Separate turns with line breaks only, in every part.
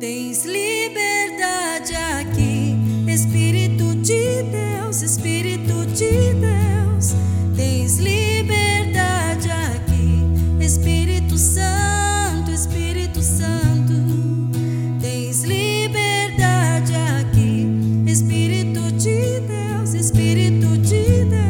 Tens liberdade aqui, Espírito de Deus, Espírito de Deus. Tens liberdade aqui, Espírito Santo, Espírito de Deus.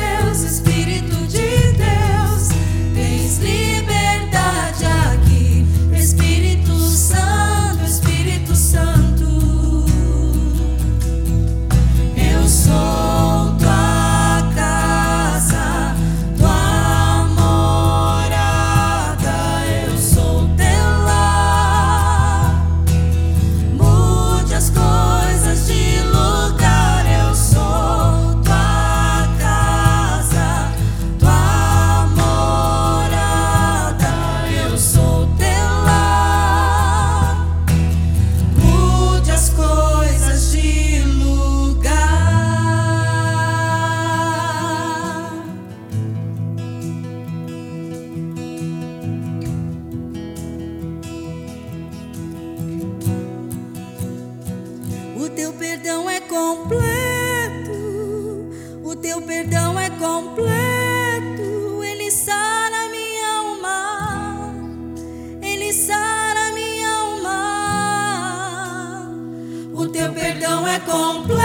O teu perdão é completo, o teu perdão é completo, ele sara minha alma, ele sara minha alma. O teu perdão é completo,